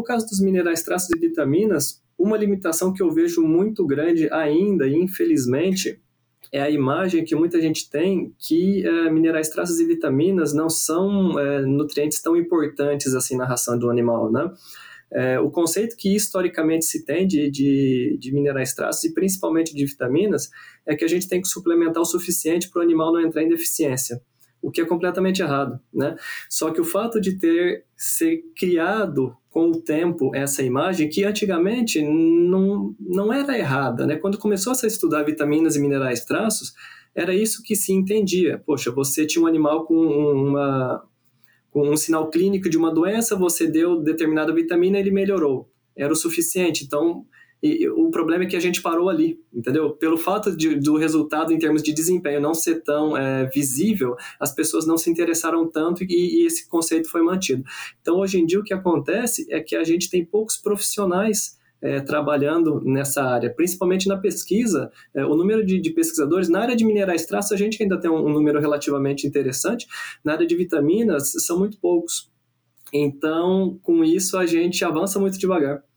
no caso dos minerais traços e vitaminas, uma limitação que eu vejo muito grande ainda, infelizmente, é a imagem que muita gente tem que é, minerais traços e vitaminas não são é, nutrientes tão importantes assim na ração do animal, né? É, o conceito que historicamente se tem de, de, de, minerais traços e principalmente de vitaminas é que a gente tem que suplementar o suficiente para o animal não entrar em deficiência, o que é completamente errado, né? Só que o fato de ter ser criado com o tempo essa imagem que antigamente não, não era errada, né? Quando começou -se a estudar vitaminas e minerais traços, era isso que se entendia. Poxa, você tinha um animal com uma com um sinal clínico de uma doença, você deu determinada vitamina, ele melhorou. Era o suficiente. Então, e, o problema é que a gente parou ali, entendeu? Pelo fato de, do resultado em termos de desempenho não ser tão é, visível, as pessoas não se interessaram tanto e, e, esse conceito foi mantido. Então, hoje em dia, o que acontece é que a gente tem poucos profissionais é, trabalhando nessa área, principalmente na pesquisa. É, o número de, de, pesquisadores na área de minerais traços, a gente ainda tem um, um número relativamente interessante, na área de vitaminas, são muito poucos. Então, com isso, a gente avança muito devagar.